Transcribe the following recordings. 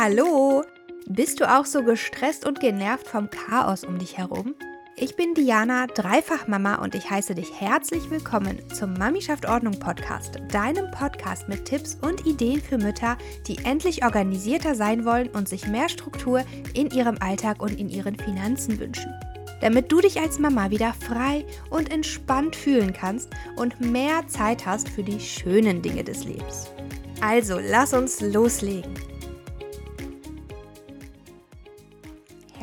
Hallo! Bist du auch so gestresst und genervt vom Chaos um dich herum? Ich bin Diana, Dreifachmama und ich heiße dich herzlich willkommen zum Mami schafft Ordnung Podcast, deinem Podcast mit Tipps und Ideen für Mütter, die endlich organisierter sein wollen und sich mehr Struktur in ihrem Alltag und in ihren Finanzen wünschen. Damit du dich als Mama wieder frei und entspannt fühlen kannst und mehr Zeit hast für die schönen Dinge des Lebens. Also, lass uns loslegen.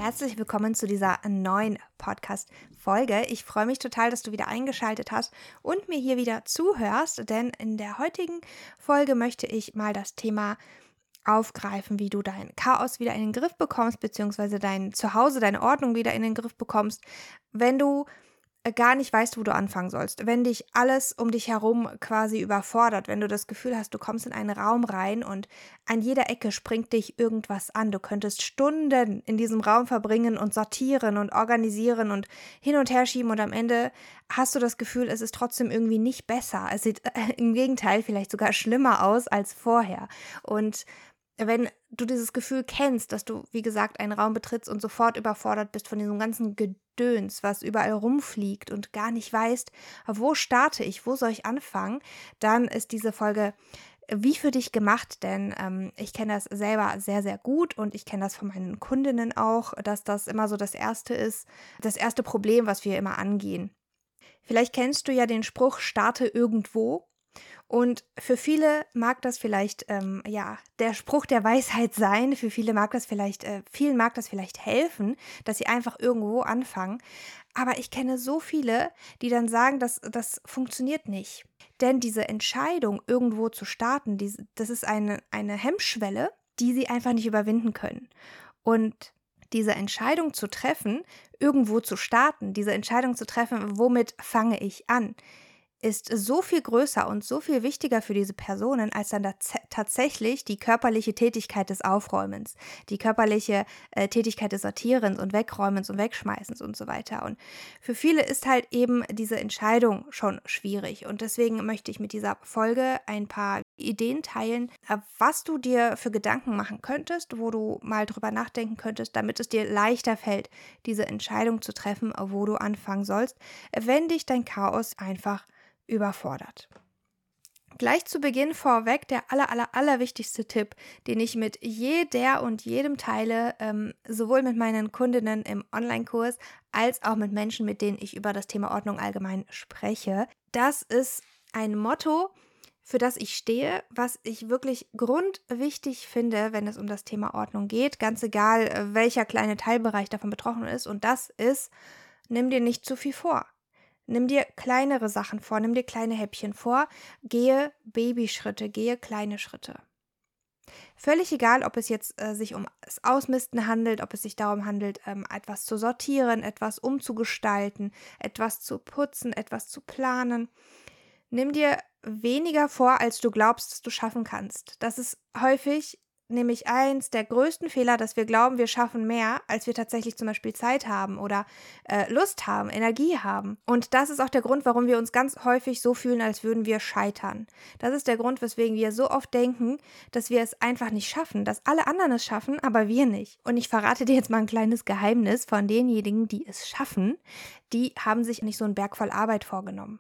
Herzlich willkommen zu dieser neuen Podcast-Folge. Ich freue mich total, dass du wieder eingeschaltet hast und mir hier wieder zuhörst, denn in der heutigen Folge möchte ich mal das Thema aufgreifen, wie du dein Chaos wieder in den Griff bekommst, beziehungsweise dein Zuhause, deine Ordnung wieder in den Griff bekommst, wenn du gar nicht weißt, wo du anfangen sollst, wenn dich alles um dich herum quasi überfordert, wenn du das Gefühl hast, du kommst in einen Raum rein und an jeder Ecke springt dich irgendwas an. Du könntest Stunden in diesem Raum verbringen und sortieren und organisieren und hin und her schieben und am Ende hast du das Gefühl, es ist trotzdem irgendwie nicht besser. Es sieht äh, im Gegenteil vielleicht sogar schlimmer aus als vorher. Und wenn du dieses Gefühl kennst, dass du, wie gesagt, einen Raum betrittst und sofort überfordert bist von diesem ganzen Gedöns, was überall rumfliegt und gar nicht weißt, wo starte ich, wo soll ich anfangen, dann ist diese Folge wie für dich gemacht, denn ähm, ich kenne das selber sehr, sehr gut und ich kenne das von meinen Kundinnen auch, dass das immer so das erste ist, das erste Problem, was wir immer angehen. Vielleicht kennst du ja den Spruch, starte irgendwo. Und für viele mag das vielleicht, ähm, ja, der Spruch der Weisheit sein. Für viele mag das vielleicht, äh, vielen mag das vielleicht helfen, dass sie einfach irgendwo anfangen. Aber ich kenne so viele, die dann sagen, dass das funktioniert nicht. Denn diese Entscheidung, irgendwo zu starten, die, das ist eine, eine Hemmschwelle, die sie einfach nicht überwinden können. Und diese Entscheidung zu treffen, irgendwo zu starten, diese Entscheidung zu treffen, womit fange ich an, ist so viel größer und so viel wichtiger für diese Personen als dann tatsächlich die körperliche Tätigkeit des Aufräumens, die körperliche äh, Tätigkeit des Sortierens und Wegräumens und Wegschmeißens und so weiter. Und für viele ist halt eben diese Entscheidung schon schwierig. Und deswegen möchte ich mit dieser Folge ein paar Ideen teilen, äh, was du dir für Gedanken machen könntest, wo du mal drüber nachdenken könntest, damit es dir leichter fällt, diese Entscheidung zu treffen, wo du anfangen sollst, wenn dich dein Chaos einfach überfordert. Gleich zu Beginn vorweg der aller, aller, aller wichtigste Tipp, den ich mit jeder und jedem teile, ähm, sowohl mit meinen Kundinnen im Online-Kurs als auch mit Menschen, mit denen ich über das Thema Ordnung allgemein spreche. Das ist ein Motto, für das ich stehe, was ich wirklich grundwichtig finde, wenn es um das Thema Ordnung geht, ganz egal, äh, welcher kleine Teilbereich davon betroffen ist. Und das ist, nimm dir nicht zu viel vor. Nimm dir kleinere Sachen vor, nimm dir kleine Häppchen vor, gehe Babyschritte, gehe kleine Schritte. Völlig egal, ob es jetzt äh, sich um das Ausmisten handelt, ob es sich darum handelt, ähm, etwas zu sortieren, etwas umzugestalten, etwas zu putzen, etwas zu planen. Nimm dir weniger vor, als du glaubst, dass du schaffen kannst. Das ist häufig nämlich eins der größten Fehler, dass wir glauben, wir schaffen mehr, als wir tatsächlich zum Beispiel Zeit haben oder äh, Lust haben, Energie haben. Und das ist auch der Grund, warum wir uns ganz häufig so fühlen, als würden wir scheitern. Das ist der Grund, weswegen wir so oft denken, dass wir es einfach nicht schaffen, dass alle anderen es schaffen, aber wir nicht. Und ich verrate dir jetzt mal ein kleines Geheimnis von denjenigen, die es schaffen. Die haben sich nicht so einen Berg voll Arbeit vorgenommen.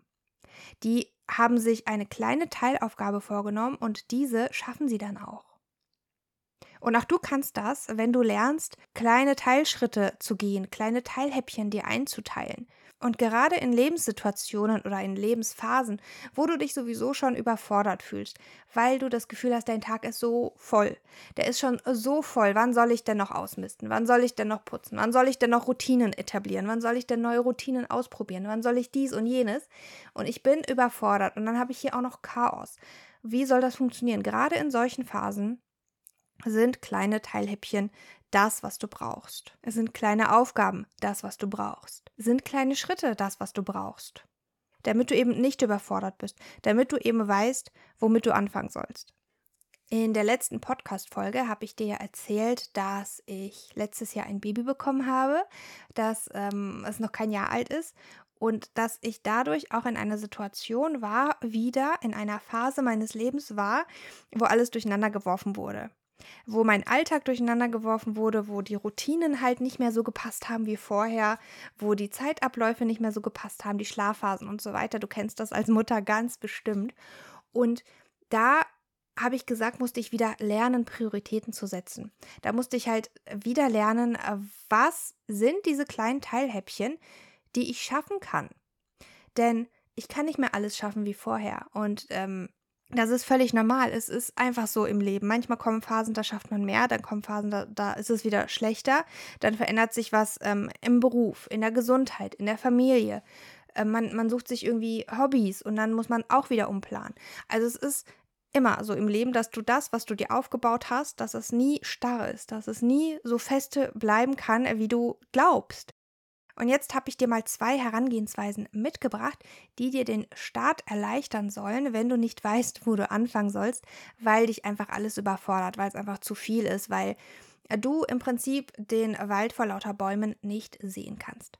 Die haben sich eine kleine Teilaufgabe vorgenommen und diese schaffen sie dann auch. Und auch du kannst das, wenn du lernst, kleine Teilschritte zu gehen, kleine Teilhäppchen dir einzuteilen. Und gerade in Lebenssituationen oder in Lebensphasen, wo du dich sowieso schon überfordert fühlst, weil du das Gefühl hast, dein Tag ist so voll. Der ist schon so voll. Wann soll ich denn noch ausmisten? Wann soll ich denn noch putzen? Wann soll ich denn noch Routinen etablieren? Wann soll ich denn neue Routinen ausprobieren? Wann soll ich dies und jenes? Und ich bin überfordert und dann habe ich hier auch noch Chaos. Wie soll das funktionieren? Gerade in solchen Phasen sind kleine Teilhäppchen das, was du brauchst. Es sind kleine Aufgaben, das, was du brauchst. Es sind kleine Schritte, das, was du brauchst. Damit du eben nicht überfordert bist, damit du eben weißt, womit du anfangen sollst. In der letzten Podcast-Folge habe ich dir ja erzählt, dass ich letztes Jahr ein Baby bekommen habe, dass ähm, es noch kein Jahr alt ist und dass ich dadurch auch in einer Situation war, wieder in einer Phase meines Lebens war, wo alles durcheinander geworfen wurde wo mein Alltag durcheinander geworfen wurde, wo die Routinen halt nicht mehr so gepasst haben wie vorher, wo die Zeitabläufe nicht mehr so gepasst haben, die Schlafphasen und so weiter. Du kennst das als Mutter ganz bestimmt. Und da habe ich gesagt, musste ich wieder lernen, Prioritäten zu setzen. Da musste ich halt wieder lernen, äh, was sind diese kleinen Teilhäppchen, die ich schaffen kann. Denn ich kann nicht mehr alles schaffen wie vorher. Und ähm, das ist völlig normal. Es ist einfach so im Leben. Manchmal kommen Phasen, da schafft man mehr, dann kommen Phasen, da, da ist es wieder schlechter. Dann verändert sich was ähm, im Beruf, in der Gesundheit, in der Familie. Äh, man, man sucht sich irgendwie Hobbys und dann muss man auch wieder umplanen. Also es ist immer so im Leben, dass du das, was du dir aufgebaut hast, dass es nie starr ist, dass es nie so feste bleiben kann, wie du glaubst. Und jetzt habe ich dir mal zwei Herangehensweisen mitgebracht, die dir den Start erleichtern sollen, wenn du nicht weißt, wo du anfangen sollst, weil dich einfach alles überfordert, weil es einfach zu viel ist, weil du im Prinzip den Wald vor lauter Bäumen nicht sehen kannst.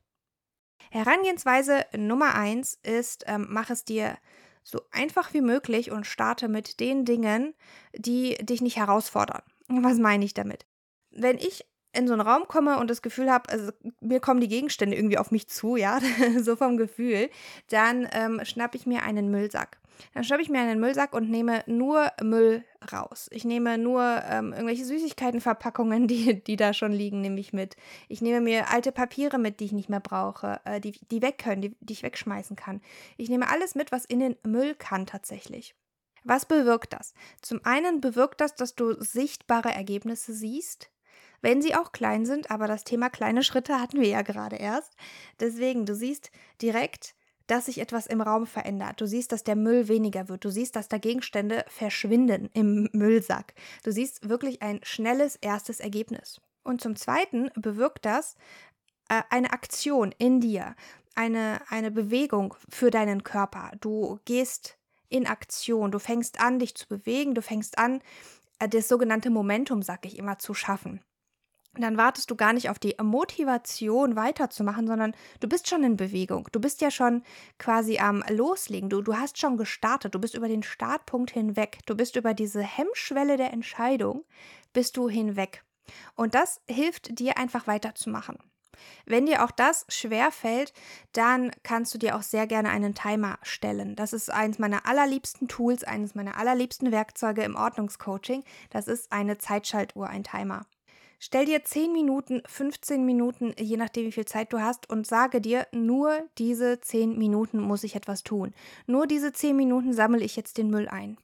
Herangehensweise Nummer eins ist, ähm, mach es dir so einfach wie möglich und starte mit den Dingen, die dich nicht herausfordern. Was meine ich damit? Wenn ich in so einen Raum komme und das Gefühl habe, also mir kommen die Gegenstände irgendwie auf mich zu, ja, so vom Gefühl, dann ähm, schnappe ich mir einen Müllsack. Dann schnappe ich mir einen Müllsack und nehme nur Müll raus. Ich nehme nur ähm, irgendwelche Süßigkeitenverpackungen, die, die da schon liegen, nehme ich mit. Ich nehme mir alte Papiere mit, die ich nicht mehr brauche, äh, die, die weg können, die, die ich wegschmeißen kann. Ich nehme alles mit, was in den Müll kann tatsächlich. Was bewirkt das? Zum einen bewirkt das, dass du sichtbare Ergebnisse siehst, wenn sie auch klein sind, aber das Thema kleine Schritte hatten wir ja gerade erst. Deswegen, du siehst direkt, dass sich etwas im Raum verändert. Du siehst, dass der Müll weniger wird. Du siehst, dass da Gegenstände verschwinden im Müllsack. Du siehst wirklich ein schnelles erstes Ergebnis. Und zum Zweiten bewirkt das äh, eine Aktion in dir, eine, eine Bewegung für deinen Körper. Du gehst in Aktion, du fängst an, dich zu bewegen, du fängst an, äh, das sogenannte Momentum, sag ich immer, zu schaffen dann wartest du gar nicht auf die Motivation weiterzumachen, sondern du bist schon in Bewegung. Du bist ja schon quasi am Loslegen. Du, du hast schon gestartet. Du bist über den Startpunkt hinweg. Du bist über diese Hemmschwelle der Entscheidung, bist du hinweg. Und das hilft dir einfach weiterzumachen. Wenn dir auch das schwer fällt, dann kannst du dir auch sehr gerne einen Timer stellen. Das ist eines meiner allerliebsten Tools, eines meiner allerliebsten Werkzeuge im Ordnungscoaching. Das ist eine Zeitschaltuhr, ein Timer. Stell dir 10 Minuten, 15 Minuten, je nachdem, wie viel Zeit du hast, und sage dir, nur diese 10 Minuten muss ich etwas tun. Nur diese 10 Minuten sammle ich jetzt den Müll ein.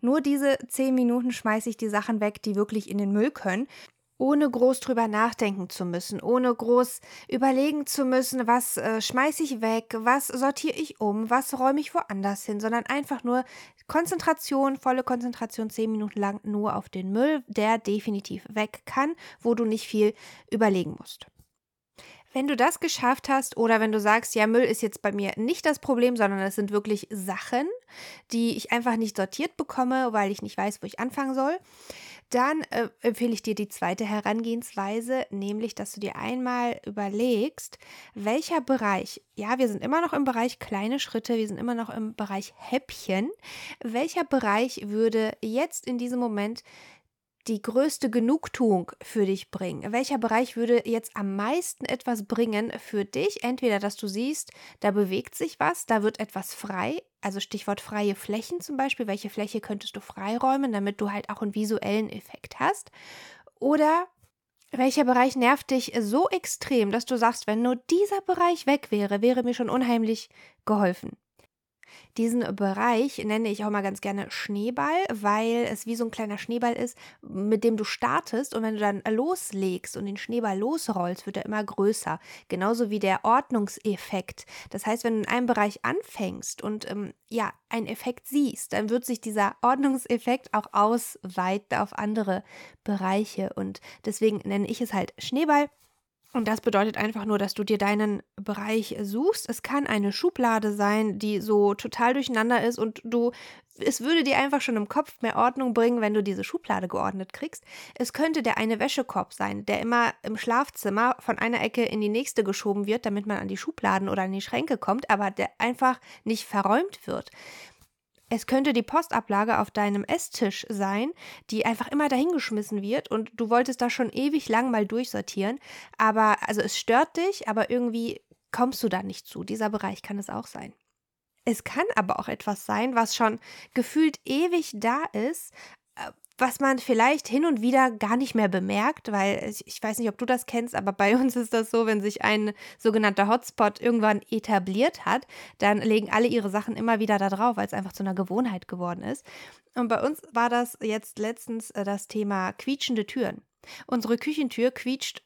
Nur diese 10 Minuten schmeiße ich die Sachen weg, die wirklich in den Müll können ohne groß drüber nachdenken zu müssen, ohne groß überlegen zu müssen, was äh, schmeiße ich weg, was sortiere ich um, was räume ich woanders hin, sondern einfach nur Konzentration, volle Konzentration, zehn Minuten lang nur auf den Müll, der definitiv weg kann, wo du nicht viel überlegen musst. Wenn du das geschafft hast oder wenn du sagst, ja, Müll ist jetzt bei mir nicht das Problem, sondern es sind wirklich Sachen, die ich einfach nicht sortiert bekomme, weil ich nicht weiß, wo ich anfangen soll, dann äh, empfehle ich dir die zweite Herangehensweise, nämlich, dass du dir einmal überlegst, welcher Bereich, ja, wir sind immer noch im Bereich kleine Schritte, wir sind immer noch im Bereich Häppchen, welcher Bereich würde jetzt in diesem Moment die größte Genugtuung für dich bringen? Welcher Bereich würde jetzt am meisten etwas bringen für dich? Entweder, dass du siehst, da bewegt sich was, da wird etwas frei, also Stichwort freie Flächen zum Beispiel. Welche Fläche könntest du freiräumen, damit du halt auch einen visuellen Effekt hast? Oder welcher Bereich nervt dich so extrem, dass du sagst, wenn nur dieser Bereich weg wäre, wäre mir schon unheimlich geholfen? Diesen Bereich nenne ich auch mal ganz gerne Schneeball, weil es wie so ein kleiner Schneeball ist, mit dem du startest und wenn du dann loslegst und den Schneeball losrollst, wird er immer größer. Genauso wie der Ordnungseffekt. Das heißt, wenn du in einem Bereich anfängst und ähm, ja, einen Effekt siehst, dann wird sich dieser Ordnungseffekt auch ausweiten auf andere Bereiche. Und deswegen nenne ich es halt Schneeball. Und das bedeutet einfach nur, dass du dir deinen Bereich suchst. Es kann eine Schublade sein, die so total durcheinander ist und du, es würde dir einfach schon im Kopf mehr Ordnung bringen, wenn du diese Schublade geordnet kriegst. Es könnte der eine Wäschekorb sein, der immer im Schlafzimmer von einer Ecke in die nächste geschoben wird, damit man an die Schubladen oder an die Schränke kommt, aber der einfach nicht verräumt wird. Es könnte die Postablage auf deinem Esstisch sein, die einfach immer dahingeschmissen wird und du wolltest da schon ewig lang mal durchsortieren. Aber, also es stört dich, aber irgendwie kommst du da nicht zu. Dieser Bereich kann es auch sein. Es kann aber auch etwas sein, was schon gefühlt ewig da ist, was man vielleicht hin und wieder gar nicht mehr bemerkt, weil ich weiß nicht, ob du das kennst, aber bei uns ist das so, wenn sich ein sogenannter Hotspot irgendwann etabliert hat, dann legen alle ihre Sachen immer wieder da drauf, weil es einfach zu einer Gewohnheit geworden ist. Und bei uns war das jetzt letztens äh, das Thema quietschende Türen. Unsere Küchentür quietscht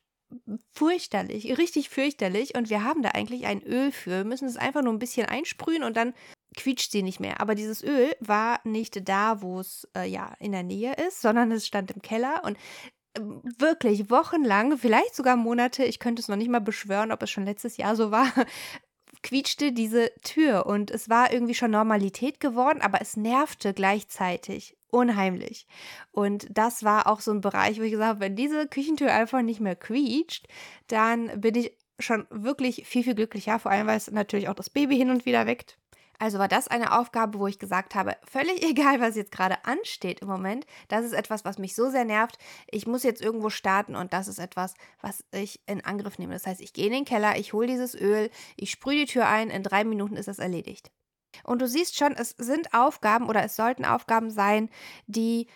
fürchterlich, richtig fürchterlich. Und wir haben da eigentlich ein Öl für, wir müssen es einfach nur ein bisschen einsprühen und dann quietscht sie nicht mehr. Aber dieses Öl war nicht da, wo es äh, ja in der Nähe ist, sondern es stand im Keller und äh, wirklich wochenlang, vielleicht sogar Monate, ich könnte es noch nicht mal beschwören, ob es schon letztes Jahr so war, quietschte diese Tür. Und es war irgendwie schon Normalität geworden, aber es nervte gleichzeitig unheimlich. Und das war auch so ein Bereich, wo ich gesagt habe, wenn diese Küchentür einfach nicht mehr quietscht, dann bin ich schon wirklich viel, viel glücklicher, vor allem weil es natürlich auch das Baby hin und wieder weckt. Also war das eine Aufgabe, wo ich gesagt habe, völlig egal, was jetzt gerade ansteht im Moment, das ist etwas, was mich so sehr nervt. Ich muss jetzt irgendwo starten und das ist etwas, was ich in Angriff nehme. Das heißt, ich gehe in den Keller, ich hole dieses Öl, ich sprühe die Tür ein, in drei Minuten ist das erledigt. Und du siehst schon, es sind Aufgaben oder es sollten Aufgaben sein, die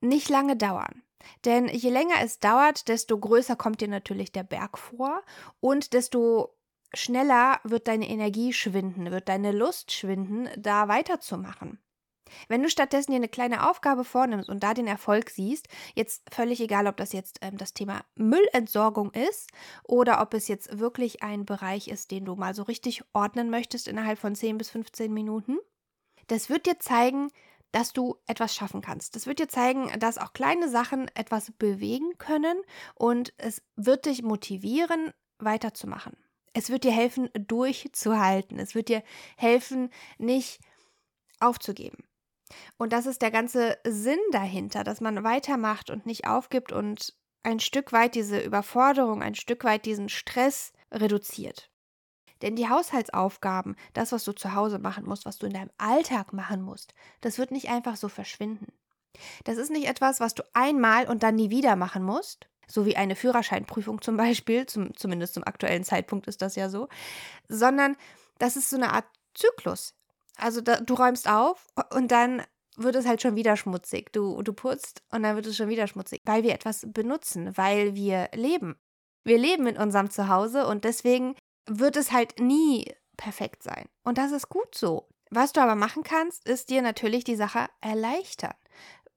nicht lange dauern. Denn je länger es dauert, desto größer kommt dir natürlich der Berg vor und desto schneller wird deine Energie schwinden, wird deine Lust schwinden, da weiterzumachen. Wenn du stattdessen dir eine kleine Aufgabe vornimmst und da den Erfolg siehst, jetzt völlig egal, ob das jetzt ähm, das Thema Müllentsorgung ist oder ob es jetzt wirklich ein Bereich ist, den du mal so richtig ordnen möchtest innerhalb von 10 bis 15 Minuten, das wird dir zeigen, dass du etwas schaffen kannst. Das wird dir zeigen, dass auch kleine Sachen etwas bewegen können und es wird dich motivieren, weiterzumachen. Es wird dir helfen, durchzuhalten. Es wird dir helfen, nicht aufzugeben. Und das ist der ganze Sinn dahinter, dass man weitermacht und nicht aufgibt und ein Stück weit diese Überforderung, ein Stück weit diesen Stress reduziert. Denn die Haushaltsaufgaben, das, was du zu Hause machen musst, was du in deinem Alltag machen musst, das wird nicht einfach so verschwinden. Das ist nicht etwas, was du einmal und dann nie wieder machen musst, so wie eine Führerscheinprüfung zum Beispiel, zum, zumindest zum aktuellen Zeitpunkt ist das ja so, sondern das ist so eine Art Zyklus. Also da, du räumst auf und dann wird es halt schon wieder schmutzig. Du, du putzt und dann wird es schon wieder schmutzig, weil wir etwas benutzen, weil wir leben. Wir leben in unserem Zuhause und deswegen wird es halt nie perfekt sein. Und das ist gut so. Was du aber machen kannst, ist dir natürlich die Sache erleichtern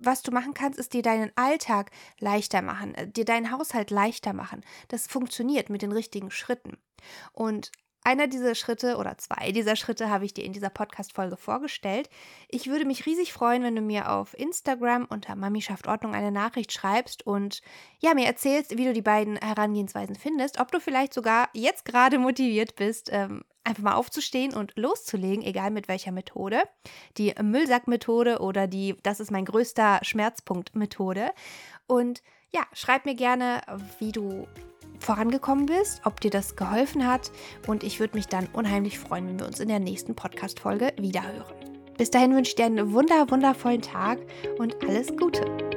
was du machen kannst, ist dir deinen Alltag leichter machen, äh, dir deinen Haushalt leichter machen. Das funktioniert mit den richtigen Schritten. Und einer dieser Schritte oder zwei dieser Schritte habe ich dir in dieser Podcast-Folge vorgestellt. Ich würde mich riesig freuen, wenn du mir auf Instagram unter Mami schafft Ordnung eine Nachricht schreibst und ja, mir erzählst, wie du die beiden Herangehensweisen findest, ob du vielleicht sogar jetzt gerade motiviert bist, ähm, einfach mal aufzustehen und loszulegen, egal mit welcher Methode. Die Müllsackmethode oder die Das ist mein größter Schmerzpunkt Methode. Und ja, schreib mir gerne, wie du vorangekommen bist, ob dir das geholfen hat und ich würde mich dann unheimlich freuen, wenn wir uns in der nächsten Podcast-Folge wiederhören. Bis dahin wünsche ich dir einen wunder, wundervollen Tag und alles Gute.